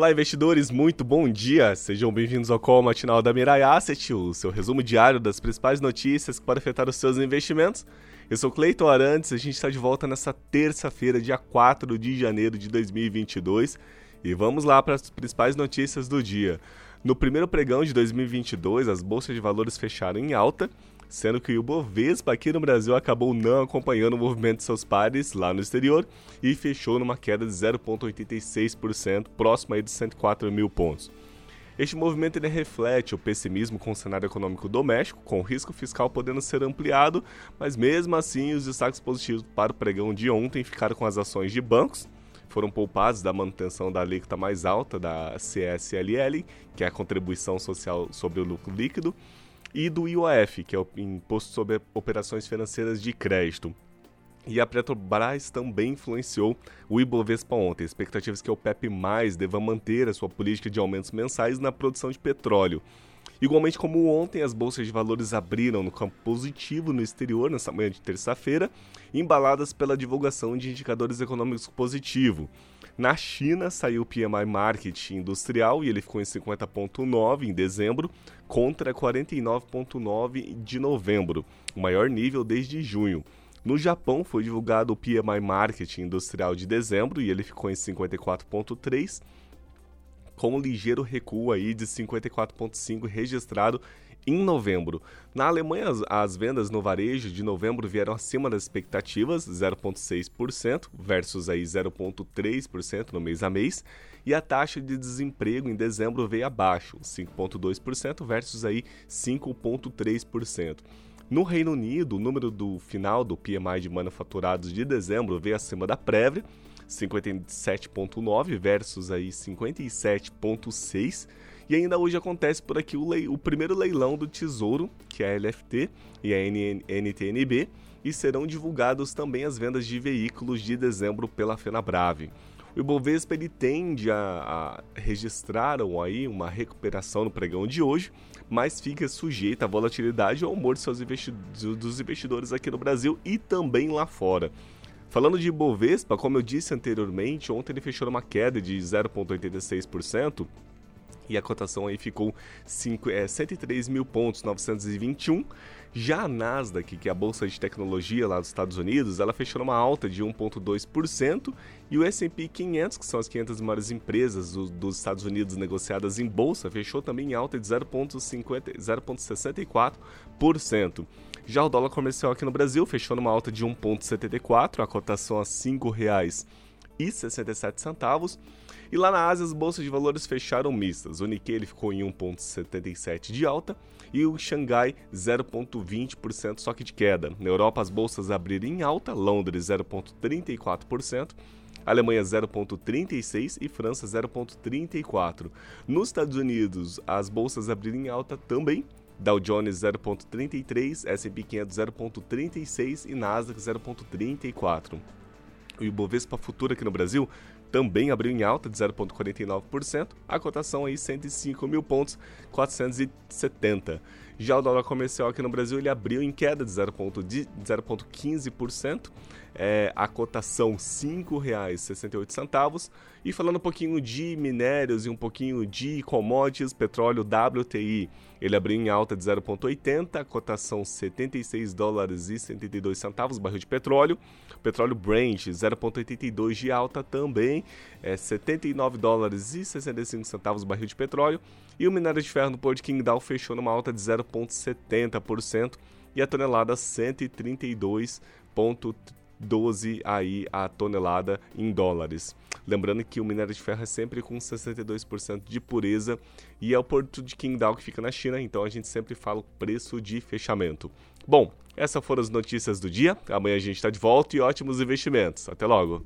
Olá, investidores, muito bom dia! Sejam bem-vindos ao Call Matinal da Mirai Asset, o seu resumo diário das principais notícias que podem afetar os seus investimentos. Eu sou Cleiton Arantes, a gente está de volta nessa terça-feira, dia 4 de janeiro de 2022, e vamos lá para as principais notícias do dia. No primeiro pregão de 2022, as bolsas de valores fecharam em alta, sendo que o Bovespa aqui no Brasil acabou não acompanhando o movimento de seus pares lá no exterior e fechou numa queda de 0,86%, próximo aí de 104 mil pontos. Este movimento reflete o pessimismo com o cenário econômico doméstico, com o risco fiscal podendo ser ampliado, mas mesmo assim os destaques positivos para o pregão de ontem ficaram com as ações de bancos, foram poupados da manutenção da alíquota mais alta da CSLL, que é a contribuição social sobre o lucro líquido, e do IOF, que é o Imposto sobre Operações Financeiras de Crédito. E a Petrobras também influenciou o Ibovespa ontem. Expectativas que o PEP+, deva manter a sua política de aumentos mensais na produção de petróleo. Igualmente como ontem, as bolsas de valores abriram no campo positivo no exterior nessa manhã de terça-feira, embaladas pela divulgação de indicadores econômicos positivos. Na China, saiu o PMI Market Industrial e ele ficou em 50,9 em dezembro, contra 49,9 de novembro, o maior nível desde junho. No Japão, foi divulgado o PMI Market Industrial de dezembro e ele ficou em 54,3, com um ligeiro recuo aí de 54,5 registrado em novembro. Na Alemanha, as, as, vendas no varejo de novembro vieram acima das expectativas, 0,6% versus aí 0,3% no mês a mês, e a taxa de desemprego em dezembro veio abaixo, 5,2% versus aí 5,3%. No Reino Unido, o número do final do PMI de manufaturados de dezembro veio acima da prévia, 57,9 versus aí 57,6 e ainda hoje acontece por aqui o, lei, o primeiro leilão do Tesouro, que é a LFT e a NTNB, e serão divulgados também as vendas de veículos de dezembro pela Fenabrave. O Ibovespa ele tende a, a registrar aí uma recuperação no pregão de hoje, mas fica sujeito à volatilidade e ao humor dos investidores aqui no Brasil e também lá fora. Falando de Ibovespa, como eu disse anteriormente, ontem ele fechou uma queda de 0,86%, e a cotação aí ficou 5, é, 103 mil pontos, 921. Já a Nasdaq, que é a bolsa de tecnologia lá dos Estados Unidos, ela fechou numa alta de 1,2% e o S&P 500, que são as 500 maiores empresas do, dos Estados Unidos negociadas em bolsa, fechou também em alta de 0,64%. Já o dólar comercial aqui no Brasil fechou numa alta de 1,74, a cotação a R$ 5,67. E lá na Ásia, as bolsas de valores fecharam mistas. O Nikkei ele ficou em 1,77 de alta e o Xangai 0,20% só que de queda. Na Europa, as bolsas abriram em alta, Londres 0,34%. Alemanha 0,36 e França 0,34. Nos Estados Unidos, as bolsas abriram em alta também. Dow Jones 0,33, S&P 500 0,36 e Nasdaq 0,34. O Ibovespa Futura aqui no Brasil também abriu em alta de 0,49%, a cotação aí 105 mil pontos, 470. Já o dólar comercial aqui no Brasil ele abriu em queda de 0,15%, é, a cotação R$ 5,68. E falando um pouquinho de minérios e um pouquinho de commodities, petróleo WTI, ele abriu em alta de 0,80, cotação 76 dólares e 72 centavos, barril de petróleo. Petróleo Brent 0,82 de alta também, é 79 dólares e 65 centavos, barril de petróleo. E o minério de ferro no Porto de Qingdao fechou numa alta de 0,70% e a tonelada 132,30 12 aí a tonelada em dólares. Lembrando que o minério de ferro é sempre com 62% de pureza e é o porto de Qingdao que fica na China, então a gente sempre fala o preço de fechamento. Bom, essas foram as notícias do dia. Amanhã a gente está de volta e ótimos investimentos. Até logo!